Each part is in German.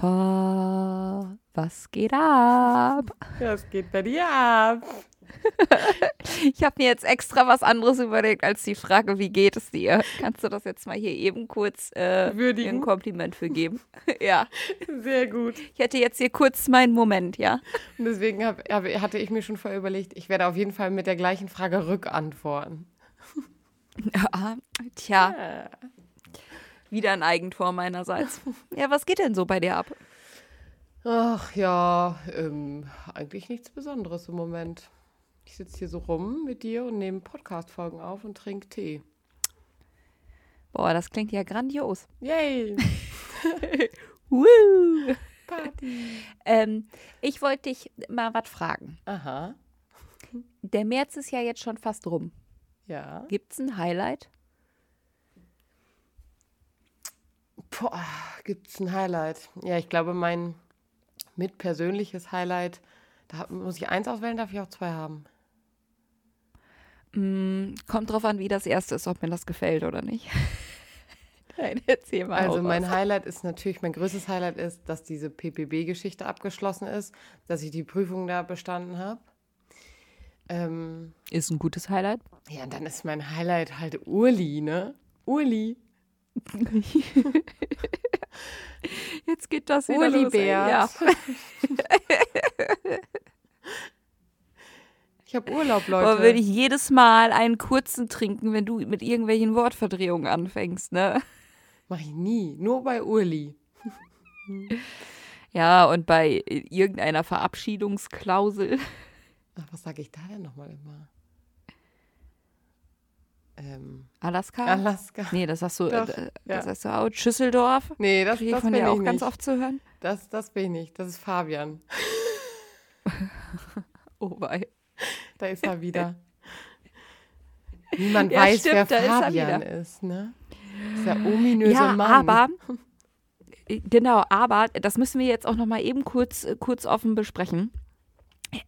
Eva, was geht ab? Was geht bei dir ab? Ich habe mir jetzt extra was anderes überlegt als die Frage, wie geht es dir? Kannst du das jetzt mal hier eben kurz äh, Würdigen. ein Kompliment für geben? ja, Sehr gut. ich hätte jetzt hier kurz meinen Moment, ja? Und deswegen hab, hab, hatte ich mir schon vorher überlegt, ich werde auf jeden Fall mit der gleichen Frage rückantworten. Ja, tja, wieder ein Eigentor meinerseits. Ja, was geht denn so bei dir ab? Ach ja, ähm, eigentlich nichts Besonderes im Moment. Ich sitze hier so rum mit dir und nehme Podcast-Folgen auf und trinke Tee. Boah, das klingt ja grandios. Yay! Woo! Party! Ähm, ich wollte dich mal was fragen. Aha, Der März ist ja jetzt schon fast rum. ja. Gibt's ein Highlight? Boah, gibt's ein Highlight? Ja, ich glaube, mein mitpersönliches Highlight, da muss ich eins auswählen, darf ich auch zwei haben. Mm, kommt drauf an, wie das erste ist, ob mir das gefällt oder nicht. Nein, erzähl mal. Also mein raus. Highlight ist natürlich, mein größtes Highlight ist, dass diese PPB-Geschichte abgeschlossen ist, dass ich die Prüfung da bestanden habe. Ähm, ist ein gutes Highlight. ja, und dann ist mein Highlight halt Urli, ne? Urli. Jetzt geht das wieder Uli los. Bert. Ja. Ich habe Urlaub, Aber Leute. würde ich jedes Mal einen kurzen trinken, wenn du mit irgendwelchen Wortverdrehungen anfängst, ne? Mach ich nie. Nur bei Urli. Ja, und bei irgendeiner Verabschiedungsklausel. Ach, was sage ich da denn nochmal immer? Ähm, Alaska? Alaska. nee, das sagst du, Doch, äh, ja. das sagst du auch. Schüsseldorf. Nee, das, Kriege ich das von bin dir ich auch ganz nicht. oft zu hören. Das, das bin ich nicht. Das ist Fabian. Oh, wei. Da ist er wieder. Niemand Ja, weiß, stimmt, wer da ist er Fabian wieder. ist, ne? Das ist der ominöse Ja, Mann. aber äh, genau, aber das müssen wir jetzt auch noch mal eben kurz äh, kurz offen besprechen.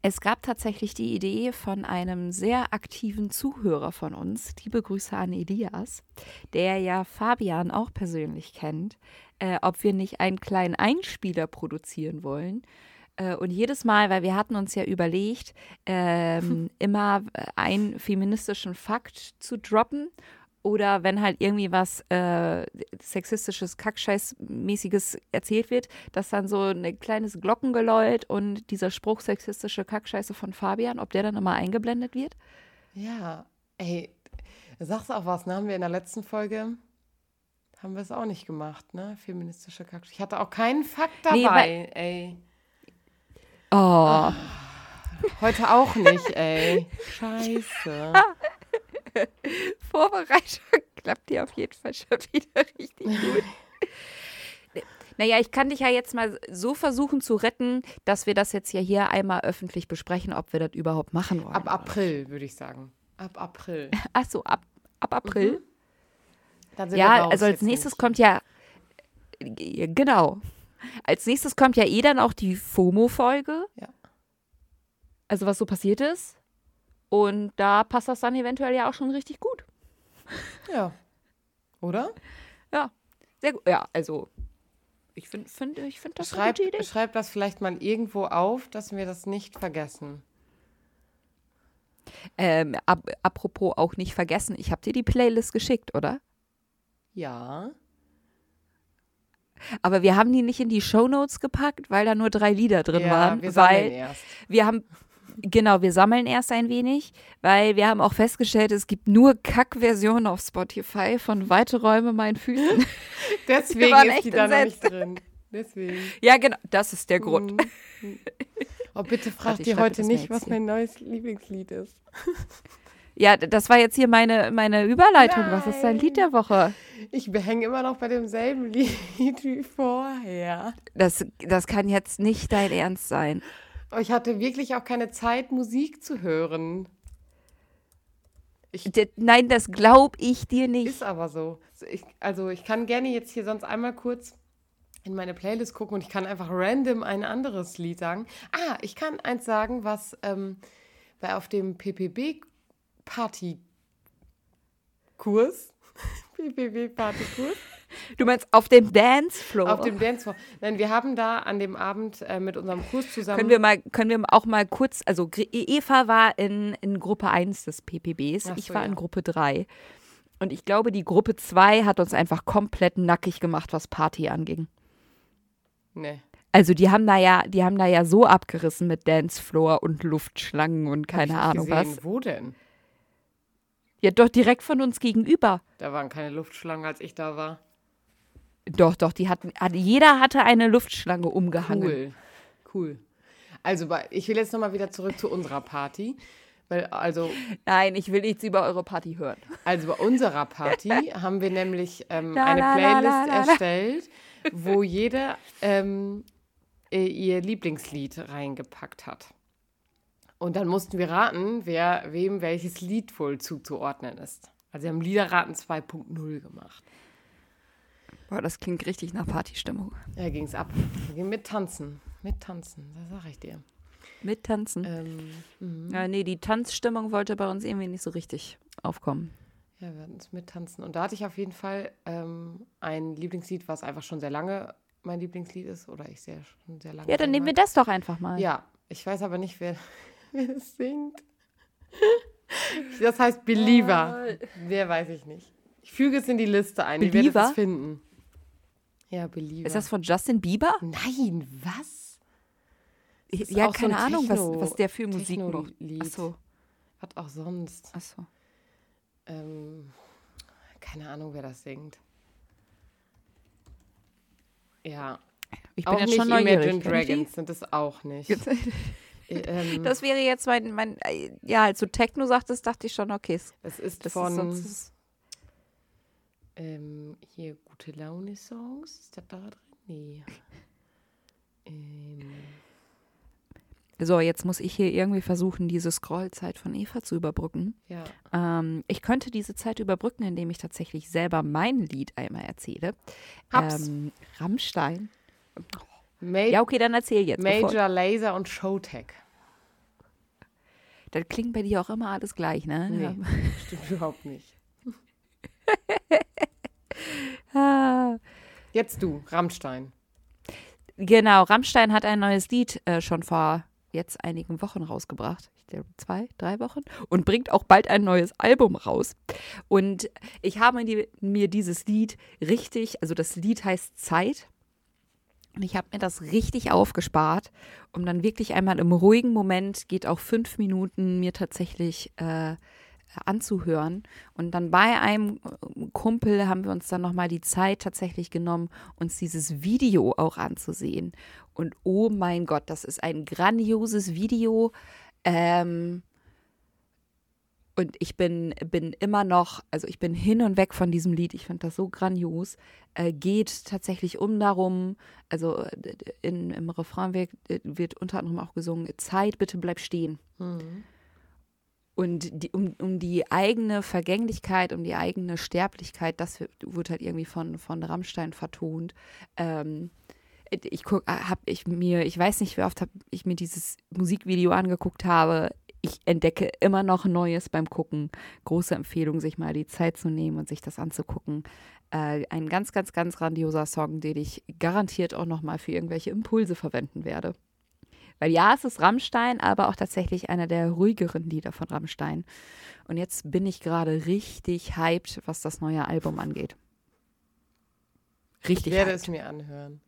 Es gab tatsächlich die Idee von einem sehr aktiven Zuhörer von uns, liebe Grüße an Elias, der ja Fabian auch persönlich kennt, äh, ob wir nicht einen kleinen Einspieler produzieren wollen. Äh, und jedes Mal, weil wir hatten uns ja überlegt, ähm, immer äh, einen feministischen Fakt zu droppen oder wenn halt irgendwie was äh, sexistisches, Kackscheiß-mäßiges erzählt wird, dass dann so ein kleines Glockengeläut und dieser Spruch sexistische Kackscheiße von Fabian, ob der dann immer eingeblendet wird. Ja, ey, sagst auch was, ne? Haben wir in der letzten Folge, haben wir es auch nicht gemacht, ne? Feministische Kack. Ich hatte auch keinen Fakt dabei, Nee, ey. Oh, Heute auch nicht, ey. Scheiße. Vorbereitung klappt dir auf jeden Fall schon wieder richtig gut. Naja, ich kann dich ja jetzt mal so versuchen zu retten, dass wir das jetzt ja hier einmal öffentlich besprechen, ob wir das überhaupt machen wollen. Ab April, würde ich sagen. Ab April. Ach so, ab, ab April. Dann sind wir Ja, also als nächstes nicht. kommt ja, äh, genau. Als nächstes kommt ja eh dann auch die FOMO-Folge. Ja. Also was so passiert ist. Und da passt das dann eventuell ja auch schon richtig gut. Ja. Oder? Ja, sehr gut. Ja, also ich finde find, ich find das Schreib, eine gute Idee. schreib das vielleicht mal irgendwo auf, dass wir das nicht vergessen. Ähm, ap apropos auch nicht vergessen, ich habe dir die Playlist geschickt, oder? Ja. Aber wir haben die nicht in die Shownotes gepackt, weil da nur drei Lieder drin ja, waren. wir weil erst. wir haben, genau, wir sammeln erst ein wenig, weil wir haben auch festgestellt, es gibt nur Kack-Versionen auf Spotify von Weite Räume meinen Füßen. Deswegen waren ist echt die da noch nicht drin. Deswegen. ja, genau, das ist der Grund. Mhm. Oh, bitte frag Warte, ich dir schreibe heute nicht, was mein neues Lieblingslied ist. Ja, das war jetzt hier meine, meine Überleitung. Was ist dein Lied der Woche? Ich hänge immer noch bei demselben Lied wie vorher. Das, das kann jetzt nicht dein Ernst sein. Aber ich hatte wirklich auch keine Zeit, Musik zu hören. D nein, das glaube ich dir nicht. Ist aber so. So, Ich, also ich kann gerne jetzt hier sonst einmal kurz in meine Playlist gucken und ich kann einfach random ein anderes Lied sagen. Ah, ich kann eins sagen, was ähm, bei auf dem PPB-Party-Kurs, PPB-Party-Kurs, Du meinst auf dem Dancefloor? Auf dem Dancefloor. Nein, wir haben da an dem Abend äh, mit unserem Kurs zusammen. Können wir mal, können wir auch mal kurz, also Eva war in, in Gruppe 1 des PPBs, Ach ich so, war ja. in Gruppe 3. Und ich glaube, die Gruppe 2 hat uns einfach komplett nackig gemacht, was Party anging. Nee. Also die haben da ja, die haben da ja so abgerissen mit Dancefloor und Luftschlangen und keine Ahnung gesehen. was. Wo denn? Ja, doch direkt von uns gegenüber. Da waren keine Luftschlangen, als ich da war. Doch, doch, die hatten, hat- jeder hatte eine Luftschlange umgehangen. Cool. Cool. Also, ich will jetzt nochmal wieder zurück zu unserer Party. Weil, also, Nein, ich will nichts über eure Party hören. also bei unserer Party haben wir nämlich ähm, La, eine la, la, Playlist la, la, la. erstellt, wo jeder ähm, äh, ihr Lieblingslied reingepackt hat. Und dann mussten wir raten, wer wem welches Lied wohl zuzuordnen ist. Also wir haben Liederraten 2.0 gemacht. Boah, das klingt richtig nach Partystimmung. Da ging es ab. Mit Tanzen. Mit Tanzen, das sag ich dir. Mit Tanzen. Ähm, mhm. Ja, nee, die Tanzstimmung wollte bei uns irgendwie nicht so richtig aufkommen. Ja, wir hatten es mit Tanzen. Und da hatte ich auf jeden Fall ähm, ein Lieblingslied, was einfach schon sehr lange mein Lieblingslied ist. Oder ich sehr schon sehr lange. Ja, dann nehmen wir das doch einfach mal. Ja, ich weiß aber nicht, wer, wer das singt. Das heißt Believer. Wer weiß ich nicht. Ich füge es in die Liste ein. Ihr werdet Believer? es finden. Ja, Believer. Ist das von Justin Bieber? Nein, was? Ja, so keine ein Ahnung, was, Techno- was der für Musik macht. Achso, Was auch sonst. achso. Ähm, keine Ahnung, wer das singt. Ja, Ich bin auch jetzt nicht schon neugierig. Imagine? Dragons sind es auch nicht. Äh, ähm, Das wäre jetzt mein, mein äh, ja, als du Techno sagtest, dachte ich schon, okay, es- ist das von ist ist, ähm, hier gute Laune Songs. Ist das da drin? Nee. ähm, So, jetzt muss ich hier irgendwie versuchen, diese Scrollzeit von Eva zu überbrücken. ja. Ähm, ich könnte diese Zeit überbrücken, indem ich tatsächlich selber mein Lied einmal erzähle. Hab's. Ähm, Rammstein. Ma Ja, okay, dann erzähl jetzt. bevor- Major Laser und Showtech. Das klingt bei dir auch immer alles gleich, ne? Nee, stimmt überhaupt nicht. Ah. Jetzt du, Rammstein. Genau, Rammstein hat ein neues Lied äh, schon vor jetzt einigen Wochen rausgebracht. Ich glaube zwei, drei Wochen. Und bringt auch bald ein neues Album raus. Und ich habe die, mir dieses Lied richtig, also das Lied heißt Zeit. Und ich habe mir das richtig aufgespart, um dann wirklich einmal im ruhigen Moment, geht auch fünf Minuten, mir tatsächlich äh, anzuhören. Und dann bei einem äh, Kumpel haben wir uns dann nochmal die Zeit tatsächlich genommen, uns dieses Video auch anzusehen. Und oh mein Gott, das ist ein grandioses Video. Ähm, und ich bin, bin immer noch, also ich bin hin und weg von diesem Lied. Ich finde das so grandios. Äh, geht tatsächlich um darum, also äh, in, im Refrain wird, äh, wird unter anderem auch gesungen, Zeit, bitte bleib stehen. Und die, um, um die eigene Vergänglichkeit, um die eigene Sterblichkeit, das wird, halt irgendwie von, von Rammstein vertont. Ähm, ich guck, hab ich mir, ich weiß nicht, wie oft hab ich mir dieses Musikvideo angeguckt habe. Ich entdecke immer noch Neues beim Gucken. Große Empfehlung, sich mal die Zeit zu nehmen und sich das anzugucken. Äh, ein ganz, ganz, ganz grandioser Song, den ich garantiert auch noch mal für irgendwelche Impulse verwenden werde. Weil ja, es ist Rammstein, aber auch tatsächlich einer der ruhigeren Lieder von Rammstein. Und jetzt bin ich gerade richtig hyped, was das neue Album angeht. Ich Richtig werde hyped. es mir anhören.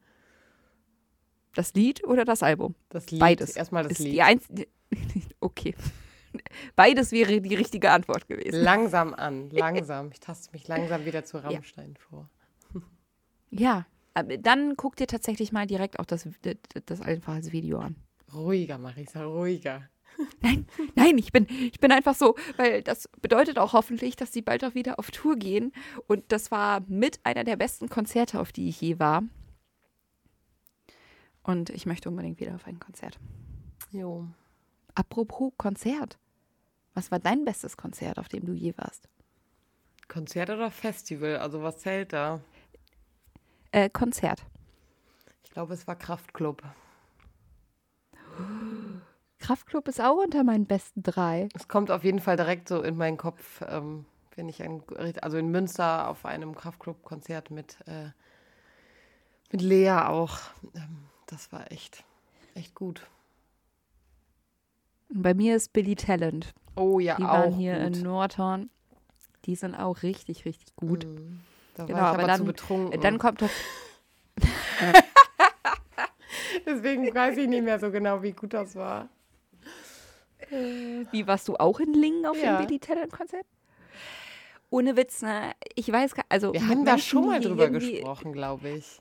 Das Lied oder das Album? Das Lied. Beides. Erstmal das Ist Lied. Die einz okay. Beides wäre die richtige Antwort gewesen. Langsam an, langsam. Ich taste mich langsam wieder zu Rammstein vor. Ja, dann guck dir tatsächlich mal direkt auch das, das einfach als Video an. Ruhiger, Marisa, ruhiger. Nein, nein, ich bin, ich bin einfach so, weil das bedeutet auch hoffentlich, dass sie bald auch wieder auf Tour gehen. Und das war mit einer der besten Konzerte, auf die ich je war. Und ich möchte unbedingt wieder auf ein Konzert. Jo. Apropos Konzert. Was war dein bestes Konzert, auf dem du je warst? Konzert oder Festival? Also was zählt da? Äh, Konzert. Ich glaube, es war Kraftklub. Kraftklub ist auch unter meinen besten drei. Es kommt auf jeden Fall direkt so in meinen Kopf, ähm, Wenn ich ein, also in Münster auf einem Kraftclub-Konzert mit, äh, mit Lea auch. Ähm, das war echt, echt gut. Bei mir ist Billy Talent. Oh ja, Die auch. waren hier gut. in Nordhorn. Die sind auch richtig, richtig gut. Mhm. Da Genau, war ich aber aber dann- zu betrunken. Dann kommt doch. Deswegen weiß ich nicht mehr so genau, wie gut das war. Wie warst du auch in Lingen auf Ja. dem Billy Talent Konzert? Ohne Witz, ne? Ich weiß gar also Wir haben da schon mal drüber gesprochen, glaube ich.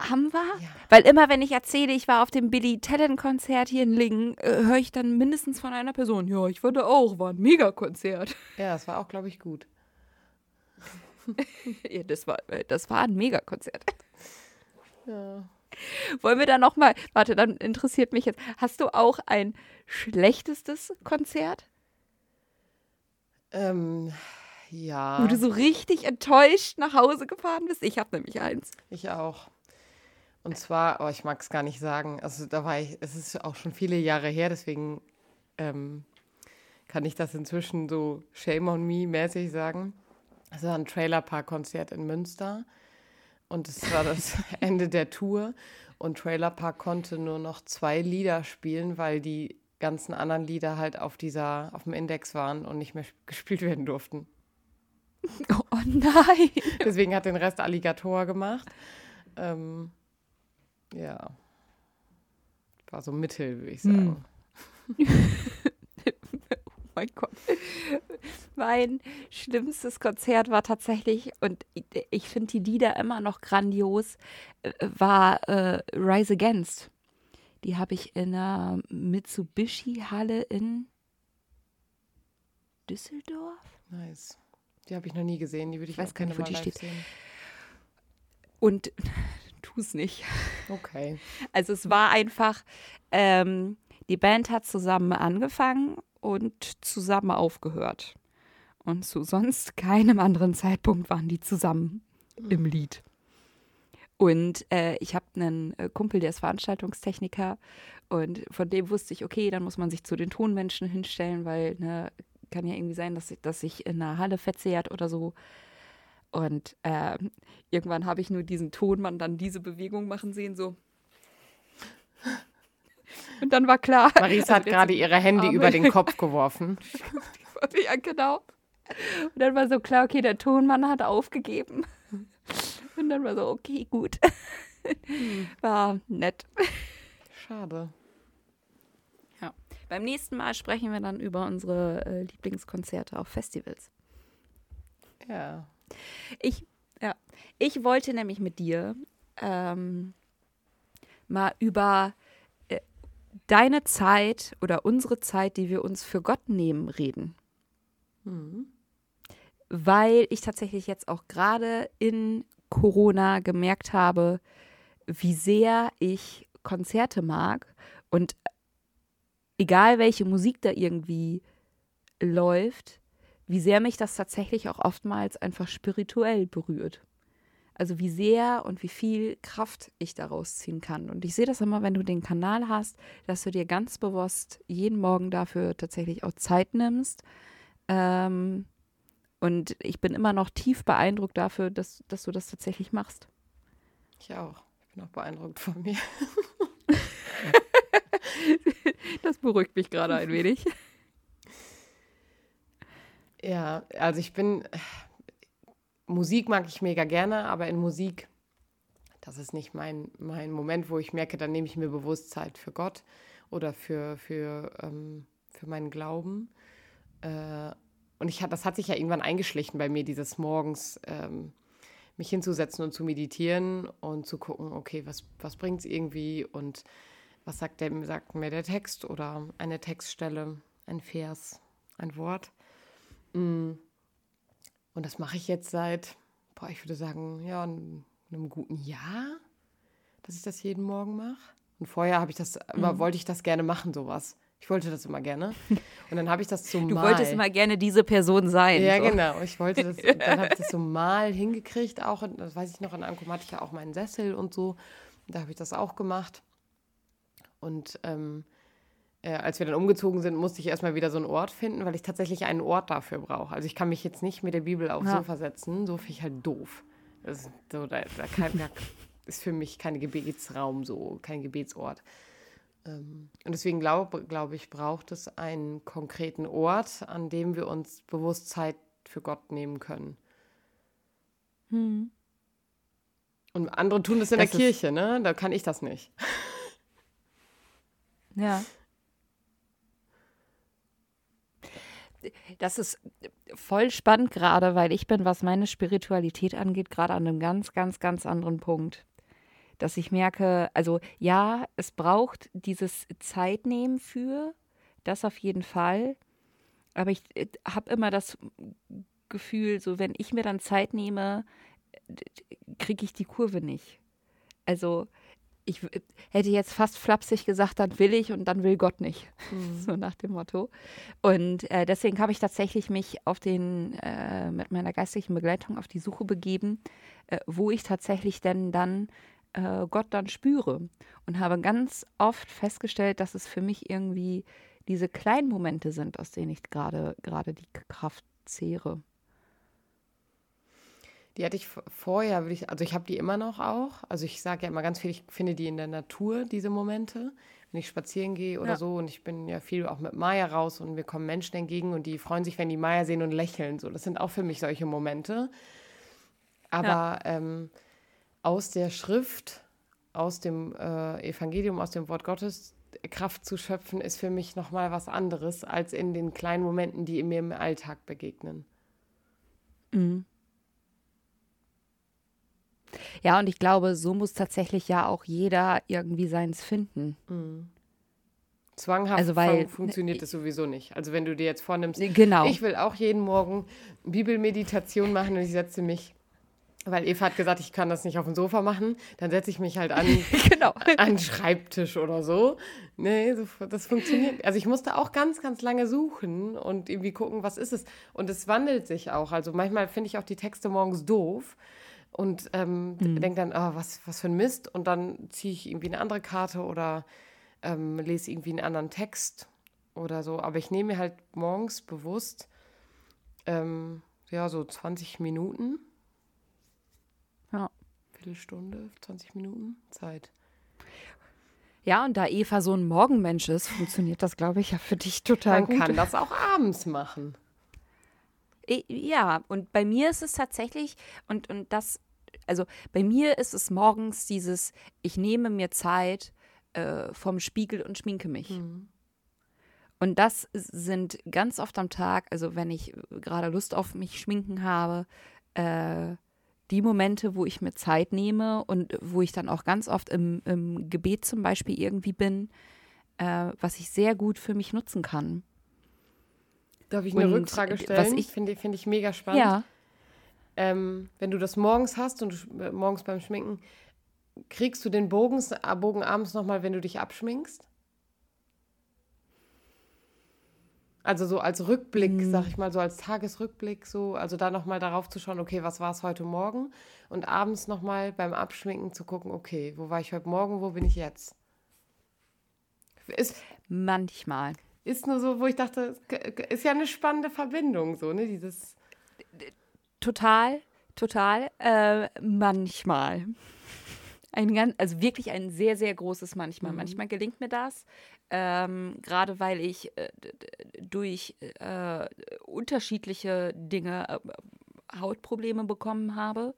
Haben wir? Ja. Weil immer, wenn ich erzähle, ich war auf dem Billy Talent Konzert hier in Lingen, äh, höre ich dann mindestens von einer Person, ja, ich war da auch, war ein Megakonzert. Ja, das war auch, glaube ich, gut. ja, das war, äh, das war ein Megakonzert. Ja. Wollen wir da noch mal, warte, dann interessiert mich jetzt, hast du auch ein schlechtestes Konzert, Ähm, ja. wo du so richtig enttäuscht nach Hause gefahren bist? Ich habe nämlich eins. Ich auch. Und zwar, oh, ich mag es gar nicht sagen. Also da war ich, es ist auch schon viele Jahre her, deswegen ähm, kann ich das inzwischen so Shame on Me mäßig sagen. Es war ein Trailerpark-Konzert in Münster und es war das Ende der Tour und Trailerpark konnte nur noch zwei Lieder spielen, weil die ganzen anderen Lieder halt auf dieser, auf dem Index waren und nicht mehr sp- gespielt werden durften. Oh, nein. Deswegen hat den Rest Alligator gemacht. Ähm, ja. War so mittel, würde ich sagen. Oh mein Gott. Mein schlimmstes Konzert war tatsächlich, und ich, ich finde die Lieder immer noch grandios, äh, war äh, Rise Against. Die habe ich in einer Mitsubishi-Halle in Düsseldorf. Nice. Die habe ich noch nie gesehen. Die würde ich, Ich weiß auch gar nicht, wo die steht. sehen. Und tu es nicht. Okay. Also es war einfach, ähm, die Band hat zusammen angefangen und zusammen aufgehört. Und zu sonst keinem anderen Zeitpunkt waren die zusammen im Lied. Und äh, ich habe einen äh, Kumpel, der ist Veranstaltungstechniker und von dem wusste ich, okay, dann muss man sich zu den Tonmenschen hinstellen, weil ne, kann ja irgendwie sein, dass, dass sich in einer Halle verzehrt oder so. Und ähm, irgendwann habe ich nur diesen Tonmann dann diese Bewegung machen sehen, so. Und dann war klar. Marisa hat Also gerade ihre Hände Arme. über den Kopf geworfen. Ja, genau. Und dann war so klar, okay, der Tonmann hat aufgegeben. Und dann war so, okay, gut. War nett. Schade. Ja. Beim nächsten Mal sprechen wir dann über unsere äh, Lieblingskonzerte auf Festivals. Ja. Ich, ja, ich wollte nämlich mit dir ähm, mal über deine Zeit oder unsere Zeit, die wir uns für Gott nehmen, reden. Mhm. Weil ich tatsächlich jetzt auch gerade in Corona gemerkt habe, wie sehr ich Konzerte mag und egal welche Musik da irgendwie läuft, wie sehr mich das tatsächlich auch oftmals einfach spirituell berührt. Also wie sehr und wie viel Kraft ich daraus ziehen kann. Und ich sehe das immer, wenn du den Kanal hast, dass du dir ganz bewusst jeden Morgen dafür tatsächlich auch Zeit nimmst. Ähm, und ich bin immer noch tief beeindruckt dafür, dass, dass du das tatsächlich machst. Ich auch. Ich bin auch beeindruckt von mir. Das beruhigt mich gerade ein wenig. Ja, also ich bin. Musik mag ich mega gerne, aber in Musik, das ist nicht mein, mein Moment, wo ich merke, dann nehme ich mir bewusst Zeit für Gott oder für, für, ähm, für meinen Glauben. Äh, und ich, das hat sich ja irgendwann eingeschlichen bei mir, dieses morgens ähm, mich hinzusetzen und zu meditieren und zu gucken, okay, was, was bringt es irgendwie und was sagt, der, sagt mir der Text oder eine Textstelle, ein Vers, ein Wort. Mm. Und das mache ich jetzt seit, boah, ich würde sagen, ja, einem guten Jahr, dass ich das jeden Morgen mache. Und vorher habe ich das, immer wollte ich das gerne machen, sowas. Ich wollte das immer gerne. Und dann habe ich das so Du mal. wolltest immer gerne diese Person sein. Ja, so. genau. Ich wollte das, dann habe ich das so mal hingekriegt, auch, in, das weiß ich noch, in Ankom hatte ich ja auch meinen Sessel und so. Und da habe ich das auch gemacht. Und ähm, äh, als wir dann umgezogen sind, musste ich erstmal wieder so einen Ort finden, weil ich tatsächlich einen Ort dafür brauche. Also ich kann mich jetzt nicht mit der Bibel aufs Ja. Sofa setzen, so finde ich halt doof. Das ist, so, da, da, kann, da ist für mich kein Gebetsraum so, kein Gebetsort. Ähm, und deswegen glaube glaub ich, braucht es einen konkreten Ort, an dem wir uns bewusst Zeit für Gott nehmen können. Hm. Und andere tun das in Das der Kirche, ne? Da kann ich das nicht. Ja. Das ist voll spannend gerade, weil ich bin, was meine Spiritualität angeht, gerade an einem ganz, ganz, ganz anderen Punkt. Dass ich merke, also ja, es braucht dieses Zeitnehmen für, das auf jeden Fall. Aber ich habe immer das Gefühl, so wenn ich mir dann Zeit nehme, kriege ich die Kurve nicht. Also ich hätte jetzt fast flapsig gesagt, dann will ich und dann will Gott nicht. So nach dem Motto. Und äh, deswegen habe ich tatsächlich mich auf den, äh, mit meiner geistlichen Begleitung auf die Suche begeben, äh, wo ich tatsächlich denn dann äh, Gott dann spüre. Und habe ganz oft festgestellt, dass es für mich irgendwie diese kleinen Momente sind, aus denen ich gerade gerade die Kraft zehre. Die hatte ich vorher, würde ich, also ich habe die immer noch auch. Also ich sage ja immer ganz viel, ich finde die in der Natur, diese Momente. Wenn ich spazieren gehe oder Ja. so und ich bin ja viel auch mit Maya raus und mir kommen Menschen entgegen und die freuen sich, wenn die Maya sehen und lächeln. So, das sind auch für mich solche Momente. Aber ähm, aus der Schrift, aus dem äh, Evangelium, aus dem Wort Gottes Kraft zu schöpfen, ist für mich nochmal was anderes als in den kleinen Momenten, die mir im Alltag begegnen. Ja, und ich glaube, so muss tatsächlich ja auch jeder irgendwie seins finden. Zwanghaft Also, weil- fun- funktioniert das sowieso nicht. Also wenn du dir jetzt vornimmst, Genau. ich will auch jeden Morgen Bibelmeditation machen und ich setze mich, weil Eva hat gesagt, ich kann das nicht auf dem Sofa machen, dann setze ich mich halt an, genau. an den Schreibtisch oder so. Nee, das funktioniert. Also ich musste auch ganz, ganz lange suchen und irgendwie gucken, was ist es. Und es wandelt sich auch. Also manchmal finde ich auch die Texte morgens doof und ähm, denke dann, ah, was, was für ein Mist. Und dann ziehe ich irgendwie eine andere Karte oder ähm, lese irgendwie einen anderen Text oder so. Aber ich nehme mir halt morgens bewusst, ähm, ja, so 20 Minuten, Ja. Viertelstunde, 20 Minuten Zeit. Ja, und da Eva so ein Morgenmensch ist, funktioniert das, glaube ich, ja für dich total Man gut. kann das auch abends machen. Ja, und bei mir ist es tatsächlich, und, und das, also bei mir ist es morgens dieses, ich nehme mir Zeit äh, vom Spiegel und schminke mich. Und das sind ganz oft am Tag, also wenn ich gerade Lust auf mich schminken habe, äh, die Momente, wo ich mir Zeit nehme und wo ich dann auch ganz oft im, im Gebet zum Beispiel irgendwie bin, äh, was ich sehr gut für mich nutzen kann. Darf ich eine Und, Rückfrage äh, stellen? was ich- finde find ich mega spannend. Ja. Ähm, wenn du das morgens hast und du äh, morgens beim Schminken, kriegst du den Bogen, äh, Bogen abends nochmal, wenn du dich abschminkst? Also so als Rückblick, Hm. sag ich mal, so als Tagesrückblick, so, also da nochmal darauf zu schauen, okay, was war es heute Morgen? Und abends nochmal beim Abschminken zu gucken, okay, wo war ich heute Morgen, wo bin ich jetzt? Ist, Manchmal. ist nur so, wo ich dachte, ist ja eine spannende Verbindung, so, ne? Dieses. Total, total. Äh, manchmal. Ein ganz, also wirklich ein sehr, sehr großes Manchmal. Manchmal gelingt mir das, ähm, gerade weil ich äh, durch äh, unterschiedliche Dinge äh, Hautprobleme bekommen habe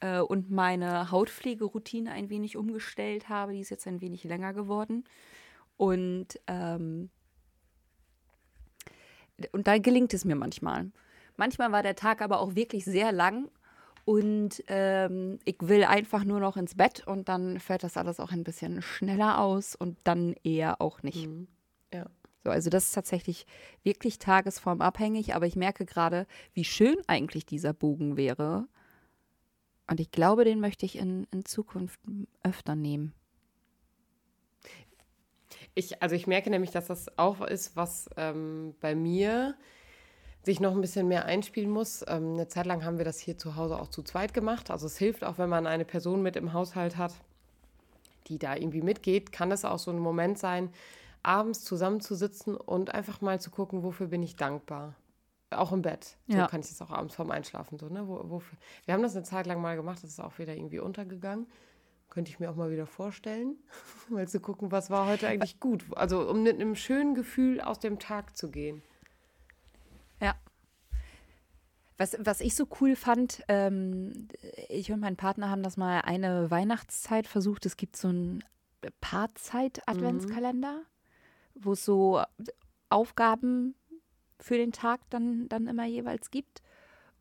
äh, und meine Hautpflegeroutine ein wenig umgestellt habe. Die ist jetzt ein wenig länger geworden. Und, ähm, und da gelingt es mir manchmal. Manchmal war der Tag aber auch wirklich sehr lang und ähm, ich will einfach nur noch ins Bett und dann fällt das alles auch ein bisschen schneller aus und dann eher auch nicht. Ja. So, also das ist tatsächlich wirklich tagesformabhängig, aber ich merke gerade, wie schön eigentlich dieser Bogen wäre. Und ich glaube, den möchte ich in, in Zukunft öfter nehmen. Ich, also ich merke nämlich, dass das auch ist, was ähm, bei mir sich noch ein bisschen mehr einspielen muss. Ähm, eine Zeit lang haben wir das hier zu Hause auch zu zweit gemacht. Also es hilft auch, wenn man eine Person mit im Haushalt hat, die da irgendwie mitgeht, kann es auch so ein Moment sein, abends zusammenzusitzen und einfach mal zu gucken, wofür bin ich dankbar. Auch im Bett. So Ja. kann ich das auch abends vorm Einschlafen so, ne? Wo, wofür. Wir haben das eine Zeit lang mal gemacht, das ist auch wieder irgendwie untergegangen. Könnte ich mir auch mal wieder vorstellen, mal zu gucken, was war heute eigentlich gut. Also um mit einem schönen Gefühl aus dem Tag zu gehen. Ja. Was, was ich so cool fand, ähm, ich und mein Partner haben das mal eine Weihnachtszeit versucht. Es gibt so einen Paarzeit-Adventskalender, wo es so Aufgaben für den Tag dann, dann immer jeweils gibt.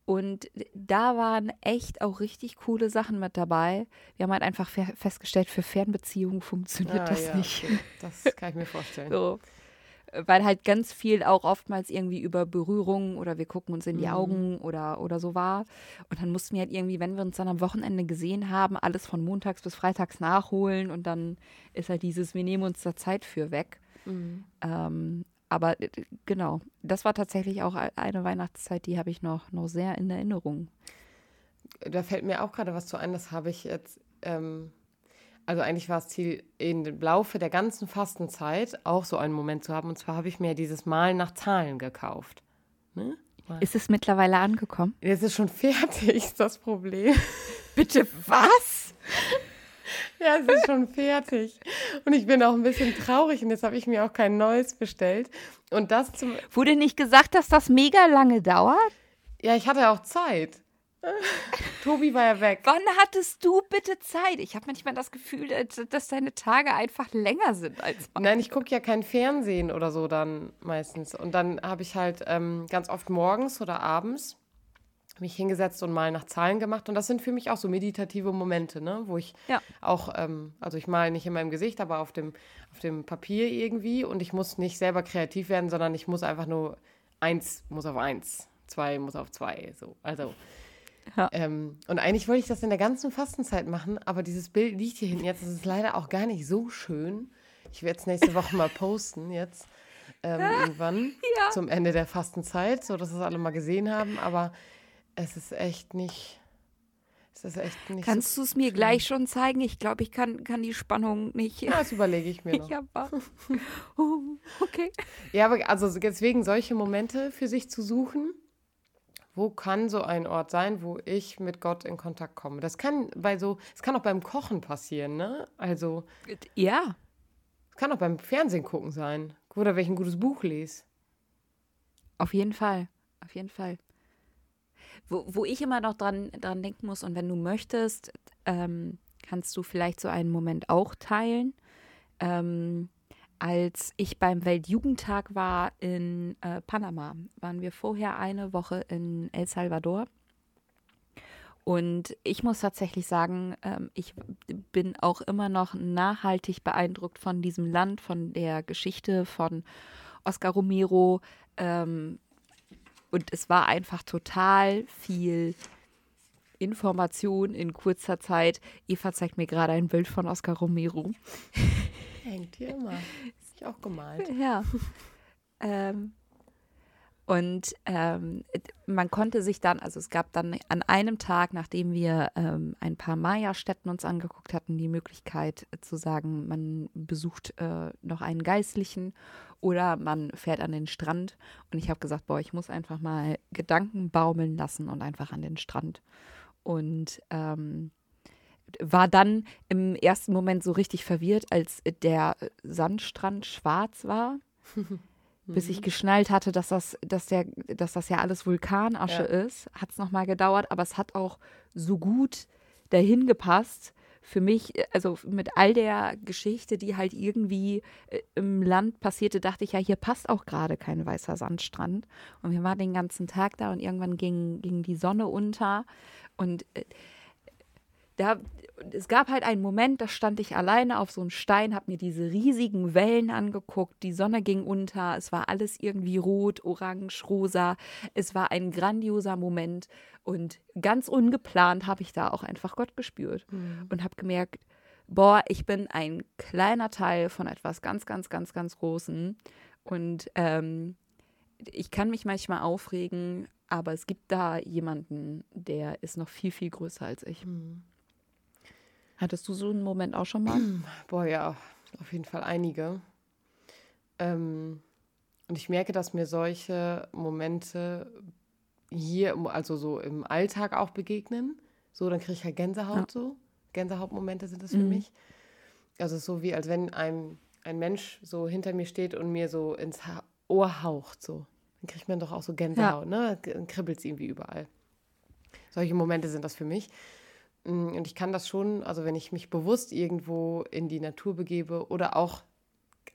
Und da waren echt auch richtig coole Sachen mit dabei. Wir haben halt einfach fe- festgestellt, für Fernbeziehungen funktioniert Ah, das ja, nicht. okay. Das kann ich mir vorstellen. So. Weil halt ganz viel auch oftmals irgendwie über Berührung oder wir gucken uns in die Mhm. Augen oder, oder so war. Und dann mussten wir halt irgendwie, wenn wir uns dann am Wochenende gesehen haben, alles von montags bis freitags nachholen und dann ist halt dieses, wir nehmen uns da Zeit für weg. Mhm. Ähm, aber äh, genau, das war tatsächlich auch eine Weihnachtszeit, die habe ich noch, noch sehr in Erinnerung. Da fällt mir auch gerade was zu ein, das habe ich jetzt, ähm, also eigentlich war es Ziel, im Laufe der ganzen Fastenzeit auch so einen Moment zu haben. Und zwar habe ich mir dieses Mal nach Zahlen gekauft. Ne? Ist es mittlerweile angekommen? Jetzt ist schon fertig, ist das Problem. Bitte was? Ja, es ist schon fertig. Und ich bin auch ein bisschen traurig und jetzt habe ich mir auch kein neues bestellt. Und das zum. Wurde nicht gesagt, dass das mega lange dauert? Ja, ich hatte auch Zeit. Tobi war ja weg. Wann hattest du bitte Zeit? Ich habe manchmal das Gefühl, dass- dass deine Tage einfach länger sind als meine. Nein, ich gucke ja kein Fernsehen oder so dann meistens. Und dann habe ich halt ähm, ganz oft morgens oder abends mich hingesetzt und mal nach Zahlen gemacht. Und das sind für mich auch so meditative Momente, ne? wo ich Ja. auch, ähm, also ich male nicht in meinem Gesicht, aber auf dem, auf dem Papier irgendwie. Und ich muss nicht selber kreativ werden, sondern ich muss einfach nur eins muss auf eins, zwei muss auf zwei. So. Also. Ja. Ähm, und eigentlich wollte ich das in der ganzen Fastenzeit machen, aber dieses Bild liegt hier hinten jetzt. Das ist leider auch gar nicht so schön. Ich werde es nächste Woche mal posten jetzt. Ähm, irgendwann zum Ende der Fastenzeit, so dass es alle mal gesehen haben. Aber es ist echt nicht. Es ist echt nicht. Kannst du es mir gleich schon zeigen? Ich glaube, ich kann, kann die Spannung nicht. so, ja, das überlege ich mir noch. Aber. Oh, okay. Ja, aber also deswegen solche Momente für sich zu suchen. Wo kann so ein Ort sein, wo ich mit Gott in Kontakt komme? Das kann bei so, es kann auch beim Kochen passieren, ne? Also, Ja, es kann auch beim Fernsehen gucken sein. Oder wenn ich ein gutes Buch lese. auf jeden Fall. Auf jeden Fall. Wo, wo ich immer noch dran, dran denken muss, und wenn du möchtest, ähm, kannst du vielleicht so einen Moment auch teilen. Ähm, als ich beim Weltjugendtag war in äh, Panama, waren wir vorher eine Woche in El Salvador. Und ich muss tatsächlich sagen, ähm, ich bin auch immer noch nachhaltig beeindruckt von diesem Land, von der Geschichte von Oscar Romero. Ähm, und es war einfach total viel Information in kurzer Zeit. Eva zeigt mir gerade ein Bild von Oscar Romero. Hängt hier immer. Ist ich auch gemalt. Ja. ähm, und ähm, man konnte sich dann, also es gab dann an einem Tag, nachdem wir ähm, ein paar Maya-Städten uns angeguckt hatten, die Möglichkeit äh, zu sagen, man besucht äh, noch einen Geistlichen oder man fährt an den Strand. Und ich habe gesagt, boah, ich muss einfach mal Gedanken baumeln lassen und einfach an den Strand. Und ähm, war dann im ersten Moment so richtig verwirrt, als der Sandstrand schwarz war, bis ich geschnallt hatte, dass das, dass der, dass das ja alles Vulkanasche Ja. ist. Hat es nochmal gedauert, aber es hat auch so gut dahin gepasst. Für mich, also mit all der Geschichte, die halt irgendwie äh, im Land passierte, dachte ich ja, hier passt auch gerade kein weißer Sandstrand. Und wir waren den ganzen Tag da und irgendwann ging, ging die Sonne unter. Und äh, da, es gab halt einen Moment, da stand ich alleine auf so einem Stein, habe mir diese riesigen Wellen angeguckt, die Sonne ging unter, es war alles irgendwie rot, orange, rosa. Es war ein grandioser Moment und ganz ungeplant habe ich da auch einfach Gott gespürt und habe gemerkt, boah, ich bin ein kleiner Teil von etwas ganz, ganz, ganz, ganz Großen und ähm, ich kann mich manchmal aufregen, aber es gibt da jemanden, der ist noch viel, viel größer als ich. Hattest du so einen Moment auch schon mal? Boah, ja, auf jeden Fall einige. Ähm, und ich merke, dass mir solche Momente hier, also so im Alltag auch begegnen. So, dann kriege ich halt Gänsehaut ja. so. Gänsehautmomente sind das für mhm. mich. Also so wie, als wenn ein, ein Mensch so hinter mir steht und mir so ins ha Ohr haucht, so. Dann kriegt man doch auch so Gänsehaut, ja. ne? Dann kribbelt es irgendwie überall. Solche Momente sind das für mich. Mm, und ich kann das schon, also wenn ich mich bewusst irgendwo in die Natur begebe oder auch,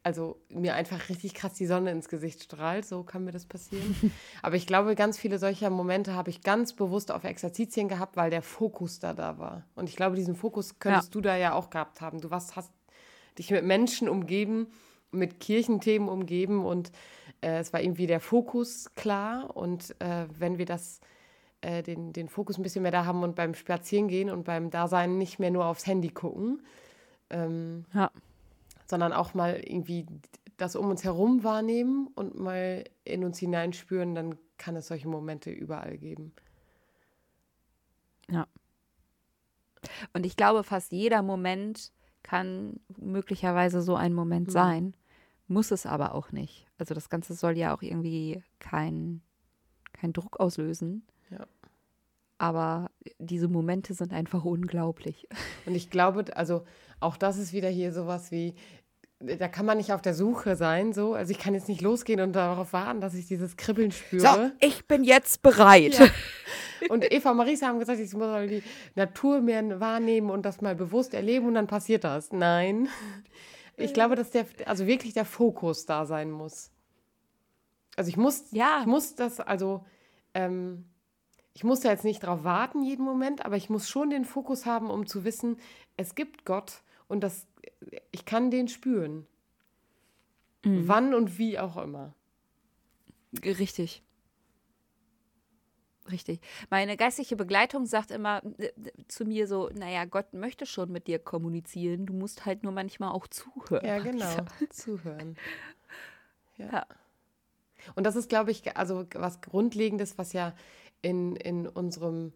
also mir einfach richtig krass die Sonne ins Gesicht strahlt, so kann mir das passieren. Aber ich glaube, ganz viele solcher Momente habe ich ganz bewusst auf Exerzitien gehabt, weil der Fokus da da war. Und ich glaube, diesen Fokus könntest ja. du da ja auch gehabt haben. Du warst, hast dich mit Menschen umgeben, mit Kirchenthemen umgeben und äh, es war irgendwie der Fokus klar. Und äh, wenn wir das äh, den, den Fokus ein bisschen mehr da haben und beim Spazierengehen und beim Dasein nicht mehr nur aufs Handy gucken, ähm, ja. sondern auch mal irgendwie das um uns herum wahrnehmen und mal in uns hineinspüren, dann kann es solche Momente überall geben. Ja. Und ich glaube, fast jeder Moment kann möglicherweise so ein Moment mhm. sein, muss es aber auch nicht. Also das Ganze soll ja auch irgendwie keinen kein Druck auslösen. Ja. Aber diese Momente sind einfach unglaublich. Und ich glaube, also auch das ist wieder hier sowas wie, da kann man nicht auf der Suche sein, so. Also ich kann jetzt nicht losgehen und darauf warten, dass ich dieses Kribbeln spüre. So, ich bin jetzt bereit. Ja. Und Eva und Marisa haben gesagt, ich muss mal die Natur mehr wahrnehmen und das mal bewusst erleben und dann passiert das. Nein. Ich glaube, dass der, also wirklich der Fokus da sein muss. Also ich muss, ja. ich muss das, also ähm, ich muss da jetzt nicht drauf warten jeden Moment, aber ich muss schon den Fokus haben, um zu wissen, es gibt Gott und das, ich kann den spüren. Mhm. Wann und wie auch immer. Richtig. Richtig. Meine geistliche Begleitung sagt immer äh, zu mir so, naja, Gott möchte schon mit dir kommunizieren, du musst halt nur manchmal auch zuhören. Ja, genau, zuhören. Ja. ja. Und das ist, glaube ich, also was Grundlegendes, was ja in, in unserem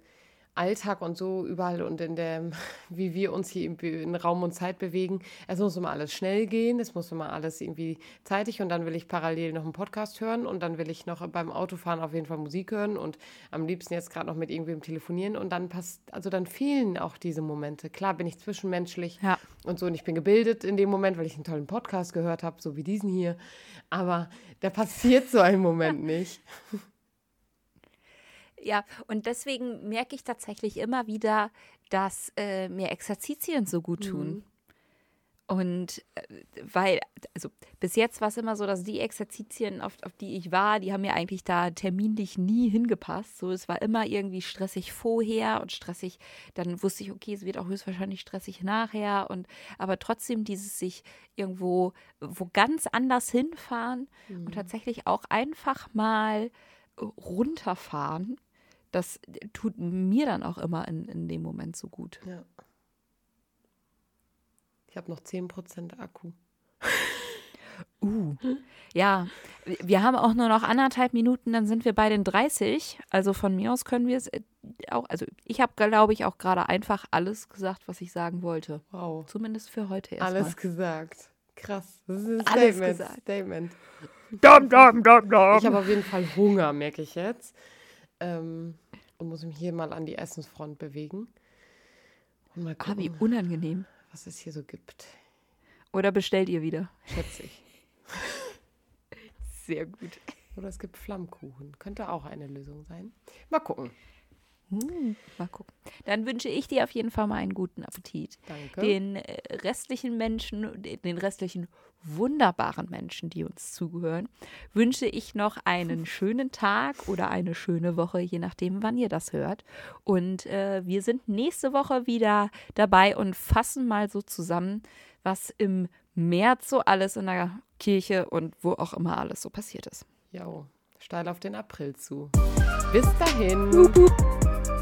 Alltag und so überall und in der, wie wir uns hier in Raum und Zeit bewegen. Es muss immer alles schnell gehen, es muss immer alles irgendwie zeitig und dann will ich parallel noch einen Podcast hören und dann will ich noch beim Autofahren auf jeden Fall Musik hören und am liebsten jetzt gerade noch mit irgendwem telefonieren und dann passt, also dann fehlen auch diese Momente. Klar bin ich zwischenmenschlich ja. und so und ich bin gebildet in dem Moment, weil ich einen tollen Podcast gehört habe, so wie diesen hier, aber da passiert so ein Moment nicht. Ja, und deswegen merke ich tatsächlich immer wieder, dass äh, mir Exerzitien so gut tun. Mhm. Und äh, weil, also bis jetzt war es immer so, dass die Exerzitien, auf, auf die ich war, die haben mir eigentlich da terminlich nie hingepasst. So, es war immer irgendwie stressig vorher und stressig, dann wusste ich, okay, es wird auch höchstwahrscheinlich stressig nachher. Und aber trotzdem dieses sich irgendwo wo ganz anders hinfahren mhm. und tatsächlich auch einfach mal runterfahren das tut mir dann auch immer in, in dem Moment so gut. Ja. Ich habe noch 10% Akku. Uh, ja, wir haben auch nur noch anderthalb Minuten, dann sind wir bei den 30. Also von mir aus können wir es äh, auch, also ich habe, glaube ich, auch gerade einfach alles gesagt, was ich sagen wollte. Wow. Zumindest für heute erstmal. Alles mal. gesagt. Krass. Das ist ein alles Statement. Gesagt. Statement. Dum, dum, dum, dum. Ich habe auf jeden Fall Hunger, merke ich jetzt. Ähm, und muss mich hier mal an die Essensfront bewegen. Und mal gucken, ah, wie unangenehm. Was es hier so gibt. Oder bestellt ihr wieder? Schätze ich. Sehr gut. Oder es gibt Flammkuchen. Könnte auch eine Lösung sein. Mal gucken. Hm, mal gucken. Dann wünsche ich dir auf jeden Fall mal einen guten Appetit. Danke. Den äh, restlichen Menschen, den restlichen wunderbaren Menschen, die uns zugehören, wünsche ich noch einen schönen Tag oder eine schöne Woche, je nachdem, wann ihr das hört. Und äh, wir sind nächste Woche wieder dabei und fassen mal so zusammen, was im März so alles in der Kirche und wo auch immer alles so passiert ist. Ja, steil auf den April zu. Bis dahin. Wup, wup.